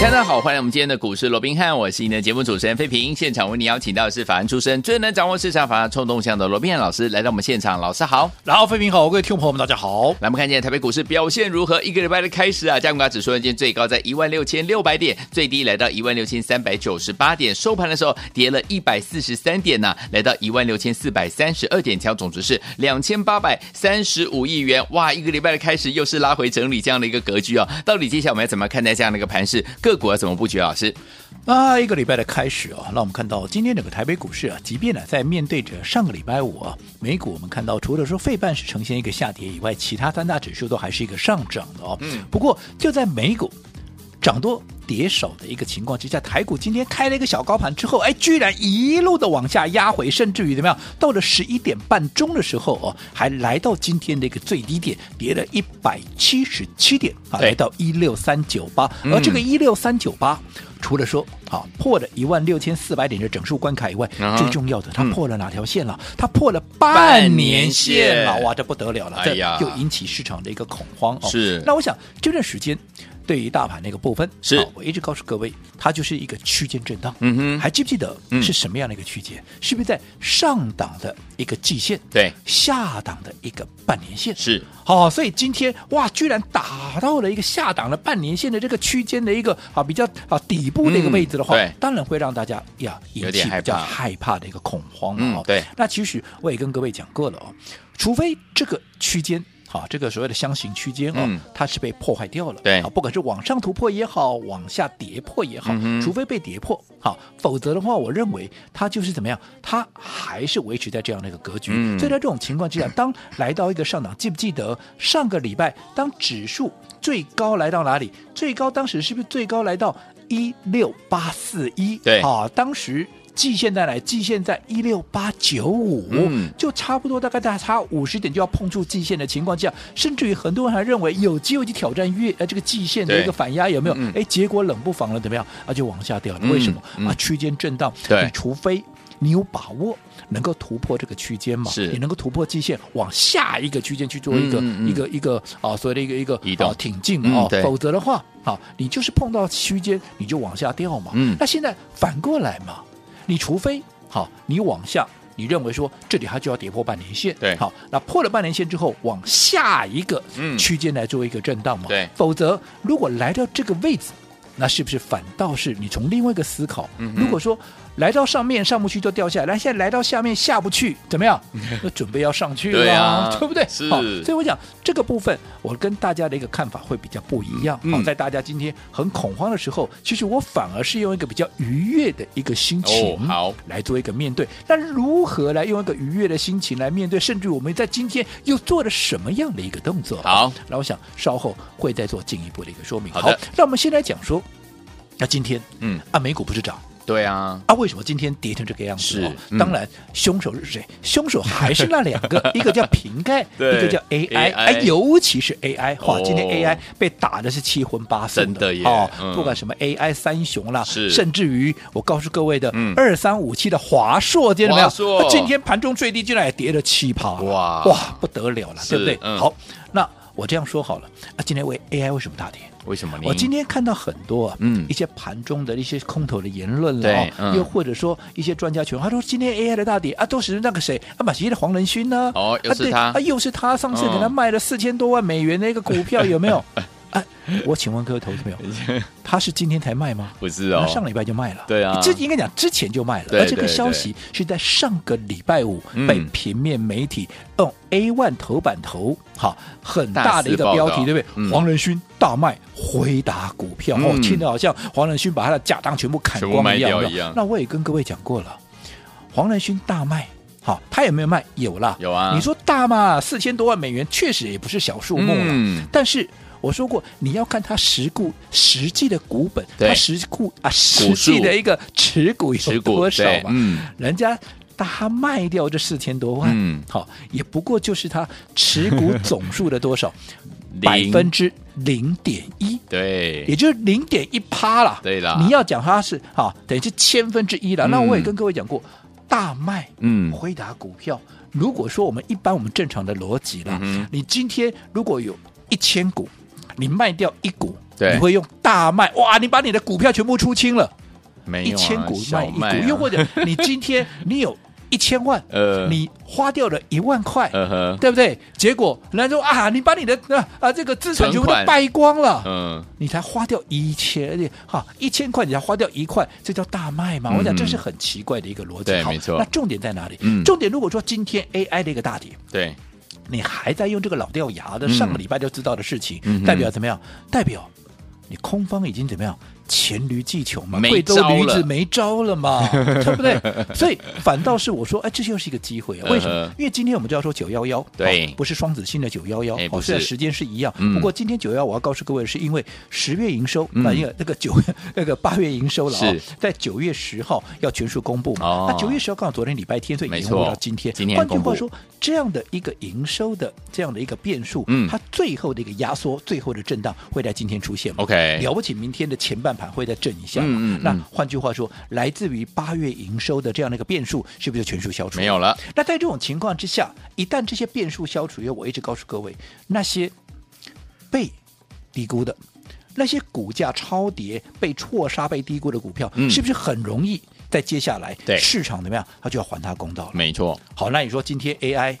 大家好，欢迎我们今天的股市罗宾汉，我是你的节目主持人费平。现场为你邀请到的是法案出身、最能掌握市场法案冲动向的罗宾汉老师来到我们现场，老师好，然后费平好，各位听众朋友们大家好。来，我们看见台北股市表现如何？一个礼拜的开始啊，加权指数今天最高在一万六千六百点，最低来到一万六千三百九十八点，收盘的时候跌了一百四十三点呢、啊，来到一万六千四百三十二点，成交总值是两千八百三十五亿元。哇，一个礼拜的开始又是拉回整理这样的一个格局啊，到底接下来我们要怎么看待这样的一个盘势？个股要怎么布局啊？是啊，一个礼拜的开始啊，那我们看到今天整个台北股市啊，即便呢在面对着上个礼拜五啊，美股我们看到除了说费半是呈现一个下跌以外，其他三大指数都还是一个上涨的哦。嗯，不过就在美股涨多跌少的一个情况之下，台股今天开了一个小高盘之后，哎，居然一路的往下压回，甚至于怎么样？到了十一点半钟的时候哦，还来到今天的一个最低点，跌了一百七十七点啊，来到一六三九八，而这个一六三九八。除了说啊破了一万六千四百点的整数关卡以外，啊、最重要的，它破了哪条线了？它、嗯、破了半年线了！哇，这不得了了！哎呀，又引起市场的一个恐慌哦。是，那我想这段时间。对于大盘那个部分，是我一直告诉各位，它就是一个区间震荡。嗯哼，还记不记得是什么样的一个区间？嗯、是不是在上档的一个季线？对，下档的一个半年线？是。好、哦，所以今天哇，居然打到了一个下档的半年线的这个区间的一个啊比较啊底部的一个位置的话，当然会让大家呀引起比较害怕的一个恐慌啊、哦嗯。对，那其实我也跟各位讲过了哦，除非这个区间。啊，这个所谓的箱型区间哦，嗯、它是被破坏掉了。对啊，不管是往上突破也好，往下跌破也好，嗯、除非被跌破，好，否则的话，我认为它就是怎么样，它还是维持在这样的一个格局。嗯、所以在这种情况之下，当来到一个上档，记不记得上个礼拜当指数最高来到哪里？最高当时是不是最高来到一六八四一？对啊，当时。季线在来？季线在一六八九五，就差不多，大概大概差五十点就要碰触季线的情况下，甚至于很多人还认为有机会去挑战月呃这个季线的一个反压有没有？哎，结果冷不防了，怎么样？啊，就往下掉了。为什么？啊，区间震荡。对，除非你有把握能够突破这个区间嘛，是你能够突破季线，往下一个区间去做一个、嗯、一个一个啊所谓的一个一个移动挺进啊，否则的话啊，你就是碰到区间你就往下掉嘛。嗯，那现在反过来嘛。你除非好，你往下，你认为说这里它就要跌破半年线，对，好，那破了半年线之后，往下一个区间来做一个震荡嘛，对，否则如果来到这个位置，那是不是反倒是你从另外一个思考，嗯、如果说。来到上面上不去就掉下来，来现在来到下面下不去，怎么样？那准备要上去了，对，啊、对不对？是。好，所以我讲这个部分，我跟大家的一个看法会比较不一样。好、嗯，在大家今天很恐慌的时候，其实我反而是用一个比较愉悦的一个心情，好来做一个面对。那、哦、如何来用一个愉悦的心情来面对？甚至我们在今天又做了什么样的一个动作？好，那我想稍后会再做进一步的一个说明。好，好，那我们先来讲说，那今天，嗯，啊，美股不是涨？对啊，啊，为什么今天跌成这个样子？是，嗯、当然凶手是谁？凶手还是那两个，一个叫瓶盖，一个叫 AI, 尤其是 AI，哇，今天 AI 被打的是七荤八素的，真的耶！哦，嗯、不管什么 AI 三雄啦，是，甚至于我告诉各位的二三五七的华硕，见到没有？硕。今天盘中最低竟然也跌了七趴，哇。哇，不得了了，是对不对？嗯、好，那我这样说好了，啊，今天为 AI 为什么大跌？为什么？我今天看到很多啊，嗯，一些盘中的一些空头的言论了，嗯、又或者说一些专家群，他说今天 AI 的大跌啊，都是那个谁啊，马奇的黄仁勋呢？哦，又是他啊，又是他，上次给他卖了四千多万美元的一个股票，有没有？哎，我请问各位投资朋友，他是今天才卖吗？不是哦，他上礼拜就卖了。对啊，这应该讲之前就卖了。而这个消息是在上个礼拜五被平面媒体用 A1 头版头，好很大的一个标题，对不对？黄仁勋大卖回答股票，哦，听得好像黄仁勋把他的家当全部砍光一样。那我也跟各位讲过了，黄仁勋大卖，好，他有没有卖？有啦，有啊。你说大嘛，四千多万美元，确实也不是小数目了，但是。我说过，你要看它实股实际的股本，它实股啊实际的一个持股有多少嘛？嗯，人家他卖掉这四千多万，嗯，好，也不过就是他持股总数的多少，百分之零点一，对，也就是零点一趴了，对了，你要讲他是好，等于是千分之一了。那我也跟各位讲过，大卖，嗯，辉达股票，如果说我们一般我们正常的逻辑了，你今天如果有一千股，你卖掉一股，你会用大卖，哇，你把你的股票全部出清了，没一千股卖一股，又或者 你今天你有。一千万，呃，你花掉了一万块，呃呵，对不对？结果人家说啊，你把你的啊啊这个资产全部都败光了，嗯，你才花掉一千，哈，一千块你才花掉一块，这叫大卖吗？嗯、我讲这是很奇怪的一个逻辑，对，好没错。那重点在哪里？嗯，重点如果说今天 AI 的一个大跌，对，你还在用这个老掉牙的上个礼拜就知道的事情，嗯、代表怎么样？代表你空方已经怎么样？黔驴技穷嘛，贵州驴子没招了嘛，对不对？所以反倒是我说，哎，这又是一个机会啊！为什么？因为今天我们就要说九幺幺，对，不是双子星的九幺幺，哦，虽然时间是一样，嗯、不过今天九幺幺我要告诉各位，是因为十月营收，那因为那个九 那个八月营收了啊、哦，在九月十号要全数公布嘛。哦、那九月十号刚好昨天礼拜天，所以延后到今天。今天换句话说，这样的一个营收的这样的一个变数，嗯，它最后的一个压缩，最后的震荡会在今天出现。OK，了不起，明天的前半盘会再震一下。嗯嗯，那换句话说，来自于八月营收的这样的一个变数，是不是就全数消除？没有了。那在这种情况之下，一旦这些变数消除，因为我一直告诉各位，那些被低估的、那些股价超跌、被错杀、被低估的股票，嗯、是不是很容易在接下来对市场怎么样，它就要还它公道了？没错。好，那你说今天 AI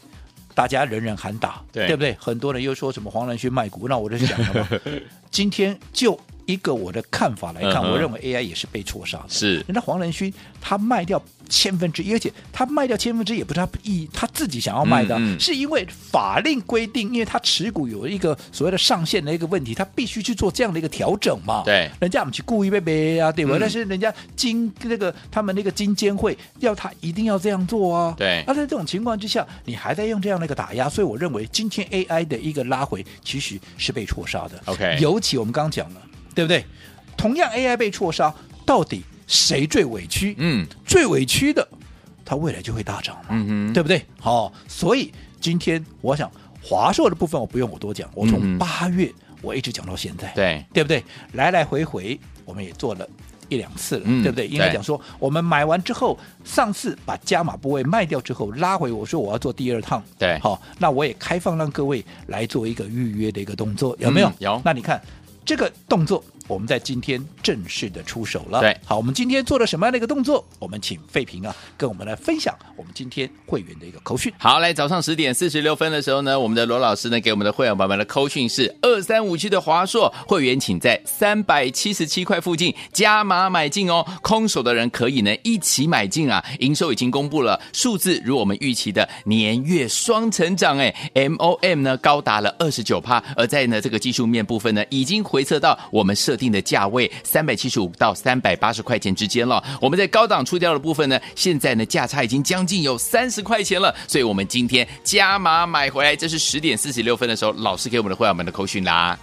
大家人人喊打，对，对不对？很多人又说什么黄仁勋卖股，那我就想了嘛，今天就。一个我的看法来看，我认为 AI 也是被错杀的。是，人家黄仁勋他卖掉千分之一，而且他卖掉千分之一也不是他意他自己想要卖的，嗯嗯、是因为法令规定，因为他持股有一个所谓的上限的一个问题，他必须去做这样的一个调整嘛。对，人家我们去故意被背啊，对吧？嗯、但是人家金那个他们那个金监会要他一定要这样做啊。对，那在这种情况之下，你还在用这样的一个打压，所以我认为今天 AI 的一个拉回其实是被错杀的。OK，尤其我们刚刚讲了。对不对？同样 AI 被错杀，到底谁最委屈？嗯，最委屈的，它未来就会大涨嘛，嗯哼，对不对？好、哦，所以今天我想华硕的部分我不用我多讲，我从八月我一直讲到现在，对、嗯、对不对？来来回回我们也做了一两次了，嗯、对不对？应该讲说我们买完之后，上次把加码部位卖掉之后拉回，我说我要做第二趟，对，好、哦，那我也开放让各位来做一个预约的一个动作，有没有？嗯、有，那你看。这个动作，我们在今天正式的出手了。对，好，我们今天做了什么样的一个动作？我们请费平啊，跟我们来分享我们今天会员的一个扣讯。好，来早上十点四十六分的时候呢，我们的罗老师呢给我们的会员宝宝们的扣讯是二三五七的华硕会员，请在三百七十七块附近加码买进哦。空手的人可以呢一起买进啊。营收已经公布了，数字如我们预期的年月双成长，哎，MOM 呢高达了二十九趴，而在呢这个技术面部分呢已经。回测到我们设定的价位三百七十五到三百八十块钱之间了。我们在高档出掉的部分呢，现在呢价差已经将近有三十块钱了。所以，我们今天加码买回来，这是十点四十六分的时候，老师给我们的会员们的口讯啦。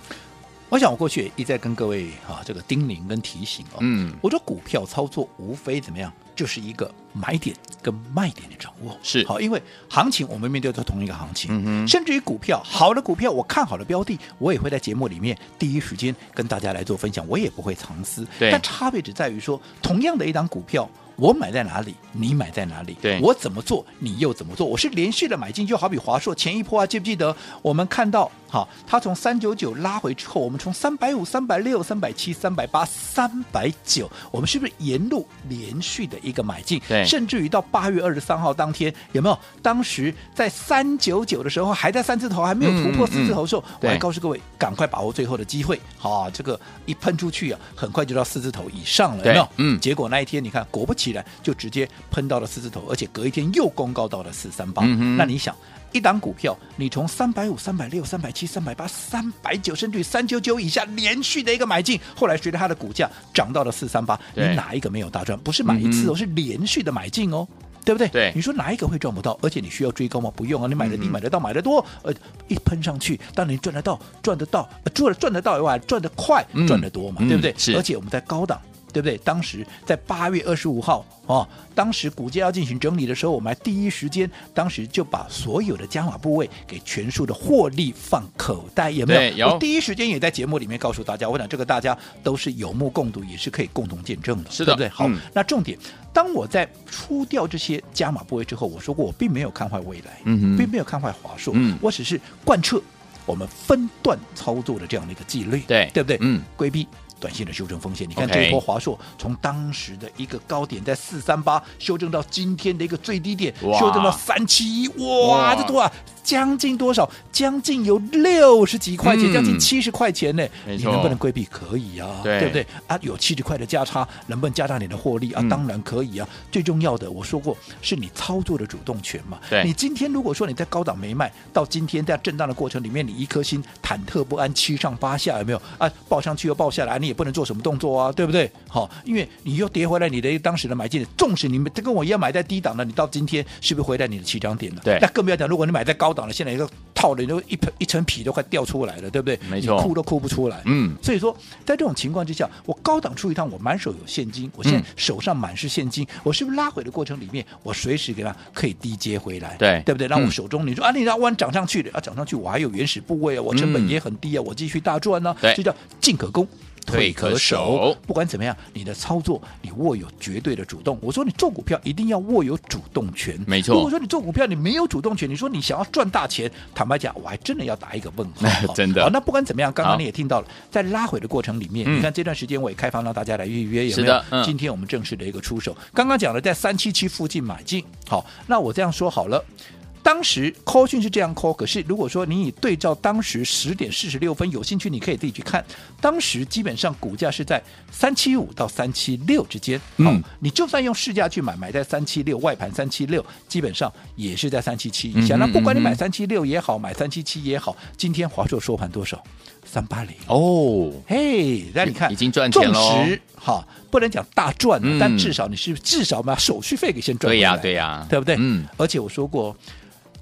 我想我过去也一再跟各位啊这个叮咛跟提醒哦，嗯，我说股票操作无非怎么样，就是一个买点跟卖点的掌握是好，因为行情我们面对的同一个行情，甚至于股票好的股票，我看好的标的，我也会在节目里面第一时间跟大家来做分享，我也不会藏私。对，但差别只在于说，同样的一档股票。我买在哪里，你买在哪里？对，我怎么做，你又怎么做？我是连续的买进，就好比华硕前一波啊，记不记得？我们看到，好，它从三九九拉回之后，我们从三百五、三百六、三百七、三百八、三百九，我们是不是沿路连续的一个买进？对，甚至于到八月二十三号当天，有没有？当时在三九九的时候，还在三字头，还没有突破四字头的时候，嗯嗯、我还告诉各位，赶快把握最后的机会。好，这个一喷出去啊，很快就到四字头以上了，有没有？嗯，结果那一天你看，果不其然。就直接喷到了四字头，而且隔一天又公告到了四三八。那你想，一档股票，你从三百五、三百六、三百七、三百八、三百九，甚至三九九以下连续的一个买进，后来随着它的股价涨到了四三八，你哪一个没有大赚？不是买一次哦，嗯、是连续的买进哦，对不对？对，你说哪一个会赚不到？而且你需要追高吗？不用啊，你买的低，买得到，买得多，呃，一喷上去，当然你赚得到，赚得到，赚赚得到以外，赚得快，赚得多嘛，嗯、对不对？是，而且我们在高档。对不对？当时在八月二十五号哦，当时股价要进行整理的时候，我们还第一时间，当时就把所有的加码部位给全数的获利放口袋，有没有？有。我第一时间也在节目里面告诉大家，我想这个大家都是有目共睹，也是可以共同见证的，是的，对不对？好，嗯、那重点，当我在出掉这些加码部位之后，我说过我并没有看坏未来，嗯哼，并没有看坏华硕，嗯，我只是贯彻我们分段操作的这样的一个纪律，对，对不对？嗯，规避。短线的修正风险，你看这一波华硕从当时的一个高点在四三八修正到今天的一个最低点，修正到三七一，哇，这多啊！将近多少？将近有六十几块钱，嗯、将近七十块钱呢？你能不能规避？可以啊，对，对不对？啊，有七十块的价差，能不能加大你的获利啊？嗯、当然可以啊。最重要的，我说过，是你操作的主动权嘛。对，你今天如果说你在高档没卖，到今天在震荡的过程里面，你一颗心忐忑不安，七上八下，有没有啊？报上去又报下来，你也不能做什么动作啊，对不对？好，因为你又跌回来，你的当时的买进，纵使你们跟我一样买在低档的，你到今天是不是回来你的起涨点了？对，那更不要讲，如果你买在高档的，现在一个。套的都一层一层皮都快掉出来了，对不对？没错，哭都哭不出来。嗯，所以说，在这种情况之下，我高档出一趟，我满手有现金，我现在手上满是现金，嗯、我是不是拉回的过程里面，我随时给它可以低接回来？对，对不对？让我手中、嗯、你说啊，你让弯涨上去的啊，涨上去我还有原始部位啊，我成本也很低啊，嗯、我继续大赚呢、这叫进可攻。退可守，不管怎么样，你的操作你握有绝对的主动。我说你做股票一定要握有主动权，没错。如果说你做股票你没有主动权，你说你想要赚大钱，坦白讲，我还真的要打一个问号。真的。好，那不管怎么样，刚刚你也听到了，在拉回的过程里面，嗯、你看这段时间我也开放让大家来预约，有没有？今天我们正式的一个出手，刚刚讲了在三七七附近买进。好，那我这样说好了。当时 call 讯是这样 call，可是如果说你以对照当时十点四十六分，有兴趣你可以自己去看，当时基本上股价是在三七五到三七六之间。嗯，你就算用市价去买，买在三七六，外盘三七六，基本上也是在三七七以下。嗯、那不管你买三七六也好，买三七七也好，今天华硕收盘多少？三八零哦，嘿，那你看已经赚钱了。好，不能讲大赚，嗯、但至少你是至少把手续费给先赚。对呀、啊，对呀、啊，对不对？嗯，而且我说过。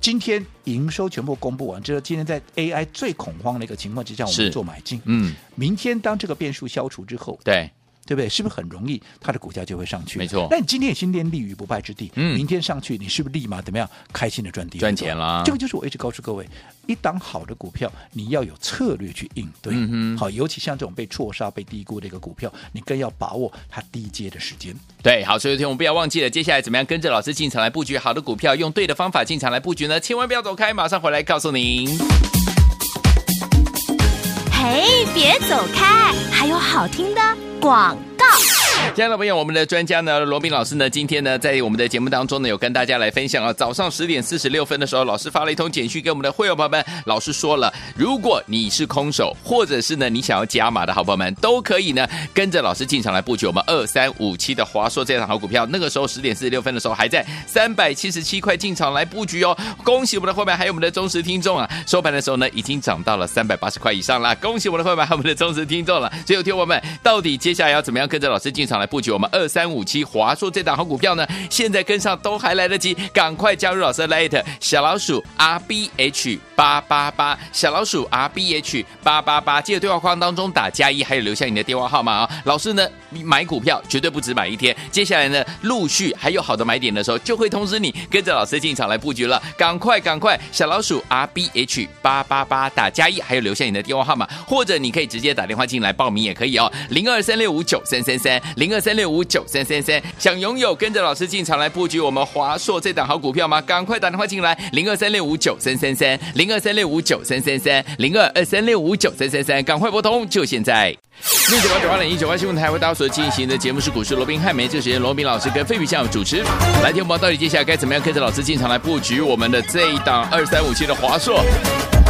今天营收全部公布完之后，今天在 AI 最恐慌的一个情况之下，我们做买进。嗯，明天当这个变数消除之后，对。对不对？是不是很容易，它的股价就会上去？没错。那你今天也先立于不败之地，嗯，明天上去，你是不是立马怎么样开心的赚第赚钱啦？这个就是我一直告诉各位，一档好的股票，你要有策略去应对。嗯。好，尤其像这种被错杀、被低估的一个股票，你更要把握它低阶的时间。对，好，所以有天我们不要忘记了，接下来怎么样跟着老师进场来布局好的股票，用对的方法进场来布局呢？千万不要走开，马上回来告诉您。嘿，别走开，还有好听的广。亲爱的朋友，我们的专家呢，罗宾老师呢，今天呢，在我们的节目当中呢，有跟大家来分享啊。早上十点四十六分的时候，老师发了一通简讯给我们的会员朋友们，老师说了，如果你是空手，或者是呢，你想要加码的好朋友们，都可以呢，跟着老师进场来布局我们二三五七的华硕这档好股票。那个时候十点四十六分的时候，还在三百七十七块进场来布局哦。恭喜我们的会员，还有我们的忠实听众啊！收盘的时候呢，已经涨到了三百八十块以上了。恭喜我们的会员，还有我们的忠实听众了。所以，有听我们到底接下来要怎么样跟着老师进场来布局我们二三五七华硕这档好股票呢？现在跟上都还来得及，赶快加入老师的 Light 小老鼠 R B H 八八八，小老鼠 R B H 八八八，记得对话框当中打加一，还有留下你的电话号码啊、老师呢，买股票绝对不止买一天，接下来呢，陆续还有好的买点的时候，就会通知你跟着老师进场来布局了。赶快赶快，小老鼠 R B H 八八八打加一，还有留下你的电话号码，或者你可以直接打电话进来报名也可以哦，零二三六五九三三三零二三六五九三三三，想拥有跟着老师进场来布局我们华硕这档好股票吗？赶快打电话进来，零二三六五九三三三，零二三六五九三三三，零二二三六五九三三三，赶快拨通，就现在。六九八九八零一九八新闻台为大家所进行的节目是股市罗宾汉梅，这个时间罗宾老师跟费比相主持。来听我们到底接下来该怎么样跟着老师进场来布局我们的这一档二三五七的华硕？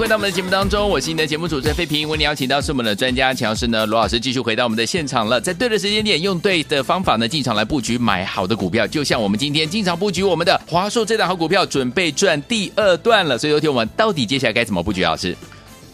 回到我们的节目当中，我是你的节目主持人费平。为你邀请到是我们的专家强势呢罗老师，继续回到我们的现场了。在对的时间点，用对的方法呢，进场来布局买好的股票，就像我们今天进场布局我们的华硕这档好股票，准备赚第二段了。所以，有天我们到底接下来该怎么布局？老师，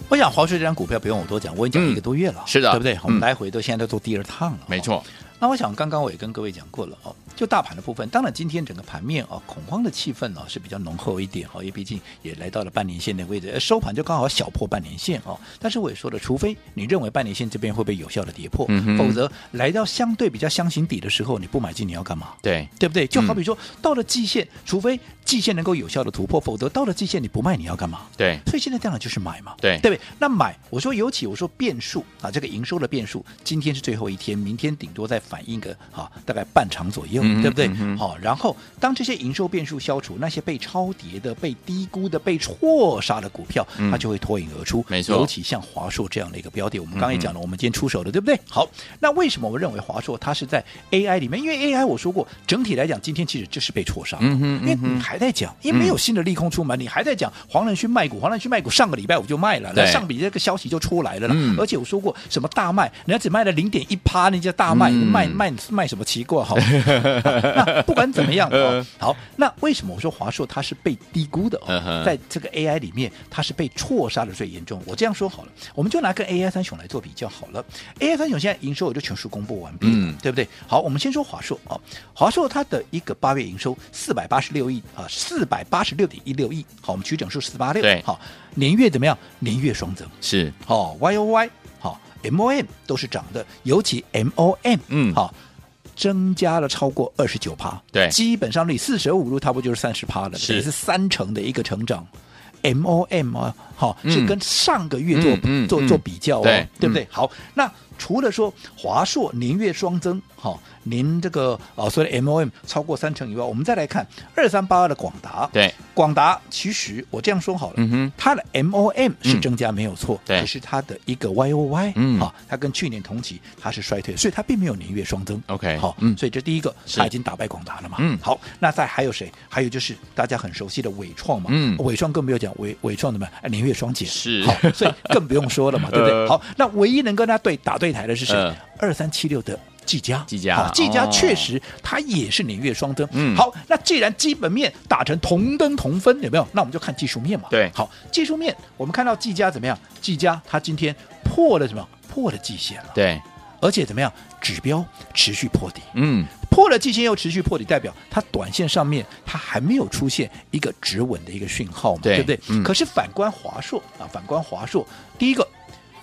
我想华硕这张股票不用我多讲，我已经讲一个多月了，嗯、是的，对不对？我们来回嗯、都现在都做第二趟了，没错。那我想刚刚我也跟各位讲过了哦。就大盘的部分，当然今天整个盘面啊，恐慌的气氛呢是比较浓厚一点哈，因为毕竟也来到了半年线的位置，收盘就刚好小破半年线哦。但是我也说了，除非你认为半年线这边会被有效的跌破，嗯、否则来到相对比较箱型底的时候，你不买进你要干嘛？对，对不对？就好比说、嗯、到了季线，除非季线能够有效的突破，否则到了季线你不卖你要干嘛？对，所以现在当然就是买嘛，对，对不对？那买，我说尤其我说变数啊，这个营收的变数，今天是最后一天，明天顶多再反映个啊大概半场左右，嗯、对不对？好、嗯。然后，当这些营收变数消除，那些被超跌的、被低估的、被错杀的股票，嗯、它就会脱颖而出。没错，尤其像华硕这样的一个标的，我们刚刚也讲了，我们今天出手的，嗯、对不对？好，那为什么我认为华硕它是在 AI 里面？因为 AI 我说过，整体来讲，今天其实就是被错杀。嗯哼，因为你还在讲，因为没有新的利空出门，嗯、你还在讲黄仁勋卖股，黄仁勋卖股，上个礼拜我就卖了，那上笔这个消息就出来了。嗯、而且我说过，什么大卖，人家只卖了零点一趴，那叫大卖，嗯、卖卖卖什么奇怪？哈，那不管怎么样。哦好，那为什么我说华硕它是被低估的？哦，在这个 AI 里面，它是被错杀的最严重。我这样说好了，我们就拿个 AI 三雄来做比较好了。AI 三雄现在营收我就全数公布完毕，嗯，对不对？好，我们先说华硕啊，华硕它的一个八月营收四百八十六亿啊，四百八十六点一六亿。好，我们取整数四八六，对，好，年月怎么样？年月双增是，好，Y O Y 好，M O M 都是涨的，尤其 M O M，嗯，好。增加了超过二十九趴，对，基本上你四舍五入，差不多就是三十趴了，也是三成的一个成长。M O M 啊，好、嗯、是跟上个月做、嗯、做做比较哦，对，对不对？嗯、好，那除了说华硕年月双增，好。您这个啊，所谓的 MOM 超过三成以外，我们再来看二三八二的广达。对，广达其实我这样说好了，嗯哼，它的 MOM 是增加没有错，对，可是它的一个 YOY，嗯，好，它跟去年同期它是衰退，所以它并没有年月双增。OK，好，嗯，所以这第一个它已经打败广达了嘛，嗯，好，那再还有谁？还有就是大家很熟悉的伟创嘛，嗯，伟创更没有讲伟伟创怎么样，年月双减。是，好，所以更不用说了嘛，对不对？好，那唯一能跟它对打对台的是谁？二三七六的。技嘉，技嘉，技嘉确实它也是年月双增。嗯，好，那既然基本面打成同灯同分，有没有？那我们就看技术面嘛。对，好，技术面我们看到技嘉怎么样？技嘉它今天破了什么？破了季线了。对，而且怎么样？指标持续破底。嗯，破了季线又持续破底，代表它短线上面它还没有出现一个止稳的一个讯号嘛？对，对不对？嗯。可是反观华硕啊，反观华硕，第一个，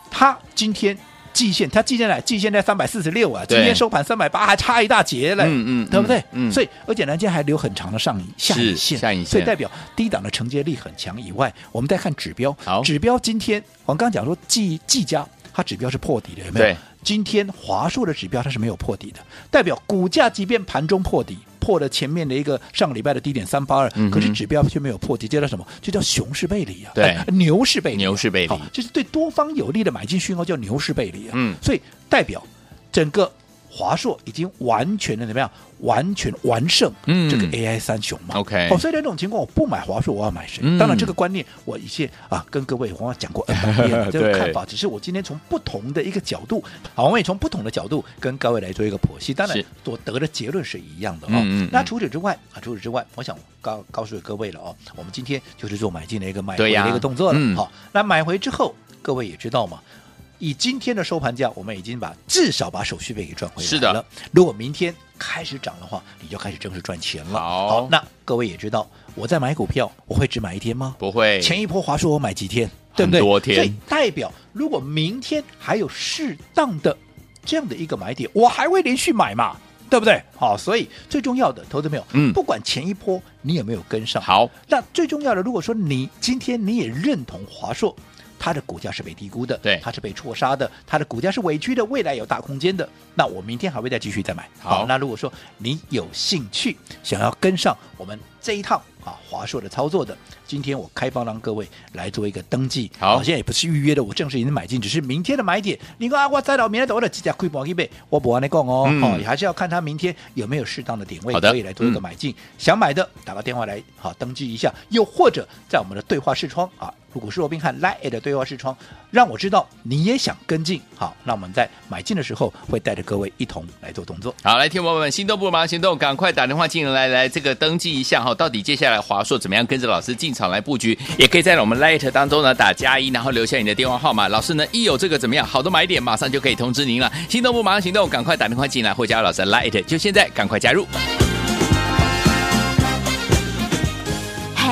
它今天。季线，它季线在，季线在三百四十六啊，今天收盘三百八，还差一大截嘞，嗯嗯，对不对？嗯，所以而且呢，今天还留很长的上影下影线，下影线，所以代表低档的承接力很强。以外，我们再看指标，好，指标今天我刚刚讲说技技嘉，它指标是破底的，有没有？今天华硕的指标它是没有破底的，代表股价即便盘中破底。破了前面的一个上个礼拜的低点三八二，可是指标却没有破底，这叫什么？这叫熊市背离啊！对，牛市背离，牛市背离，就是对多方有利的买进讯号叫牛市背离啊！嗯，所以代表整个。华硕已经完全的怎么样？完全完胜这个 AI 三雄嘛、嗯、？OK，哦，所以在这种情况，我不买华硕，我要买谁？嗯、当然，这个观念我以前啊跟各位我讲过 N 百遍这个看法，只是我今天从不同的一个角度，好，我也从不同的角度跟各位来做一个剖析。当然，所得的结论是一样的哦。嗯嗯、那除此之外啊，除此之外，我想告告诉各位了哦，我们今天就是做买进的一个买回的一个动作了。好，那买回之后，各位也知道嘛。以今天的收盘价，我们已经把至少把手续费给赚回来了。是的，如果明天开始涨的话，你就开始正式赚钱了。好，好，那各位也知道，我在买股票，我会只买一天吗？不会。前一波华硕我买几天？对不对？多天。所以代表，如果明天还有适当的这样的一个买点，我还会连续买嘛？对不对？好，所以最重要的，投资朋友，嗯，不管前一波你有没有跟上，好，那最重要的，如果说你今天你也认同华硕。它的股价是被低估的，对，它是被错杀的，它的股价是委屈的，未来有大空间的。那我明天还会再继续再买。好，好，那如果说你有兴趣想要跟上我们这一趟啊华硕的操作的，今天我开放让各位来做一个登记。好，现在也不是预约的，我正式已经买进，只是明天的买点。你说啊，我再到明天等我的几家亏本一倍，我不按你讲哦，哦，还是要看他明天有没有适当的点位，可以来做一个买进。嗯、想买的打个电话来好登记一下，又或者在我们的对话视窗啊。股市罗宾汉 Line 的对话视窗，让我知道你也想跟进。好，那我们在买进的时候会带着各位一同来做动作。好，来，听众朋友们，心动不如马上行动，赶快打电话进来，来这个登记一下哈。到底接下来华硕怎么样跟着老师进场来布局？也可以在我们 Line 当中呢打加一，然后留下你的电话号码。老师呢一有这个怎么样好的买点，马上就可以通知您了。心动不如马上行动，赶快打电话进来或加老师 Line，就现在赶快加入。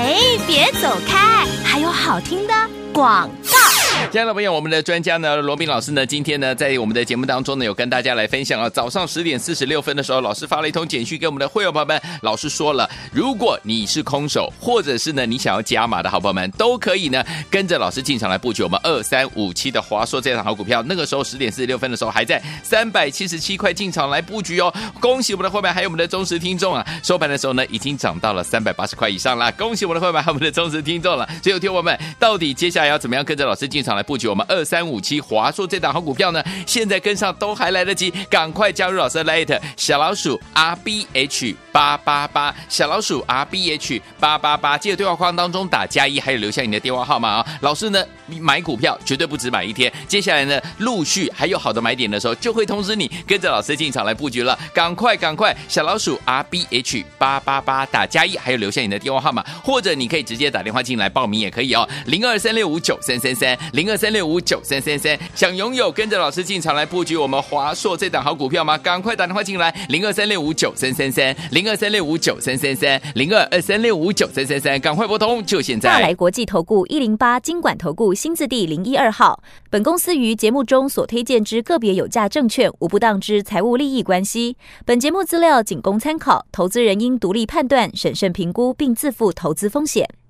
哎，别走开，还有好听的广告。亲爱的朋友，我们的专家呢，罗宾老师呢，今天呢，在我们的节目当中呢，有跟大家来分享啊。早上十点四十六分的时候，老师发了一通简讯给我们的会员朋友们，老师说了，如果你是空手，或者是呢，你想要加码的好朋友们，都可以呢，跟着老师进场来布局我们二三五七的华硕这档好股票。那个时候十点四十六分的时候，还在三百七十七块进场来布局哦。恭喜我们的会员，还有我们的忠实听众啊！收盘的时候呢，已经涨到了三百八十块以上了。恭喜我们的会员，还有我们的忠实听众了。所以，听友们，到底接下来要怎么样跟着老师进场来布局我们二三五七华硕这档好股票呢？现在跟上都还来得及，赶快加入老师的 Light 小老鼠 R B H 八八八，小老鼠 R B H 八八八，记得对话框当中打加一，还有留下你的电话号码啊、老师呢，买股票绝对不止买一天，接下来呢，陆续还有好的买点的时候，就会通知你跟着老师进场来布局了。赶快赶快，小老鼠 R B H 八八八打加一，还有留下你的电话号码，或者你可以直接打电话进来报名也可以哦，零二三六五九三三三，零二三六五九三三三。想拥有跟着老师进场来布局我们华硕这档好股票吗？赶快打电话进来，零二三六五九三三三，零二三六五九三三三，零二二三六五九三三三，赶快拨通，就现在。大来国际投顾一零八金管投顾新字第零一二号。本公司于节目中所推荐之个别有价证券，无不当之财务利益关系。本节目资料仅供参考，投资人应独立判断、审慎评估，并自负投资风险。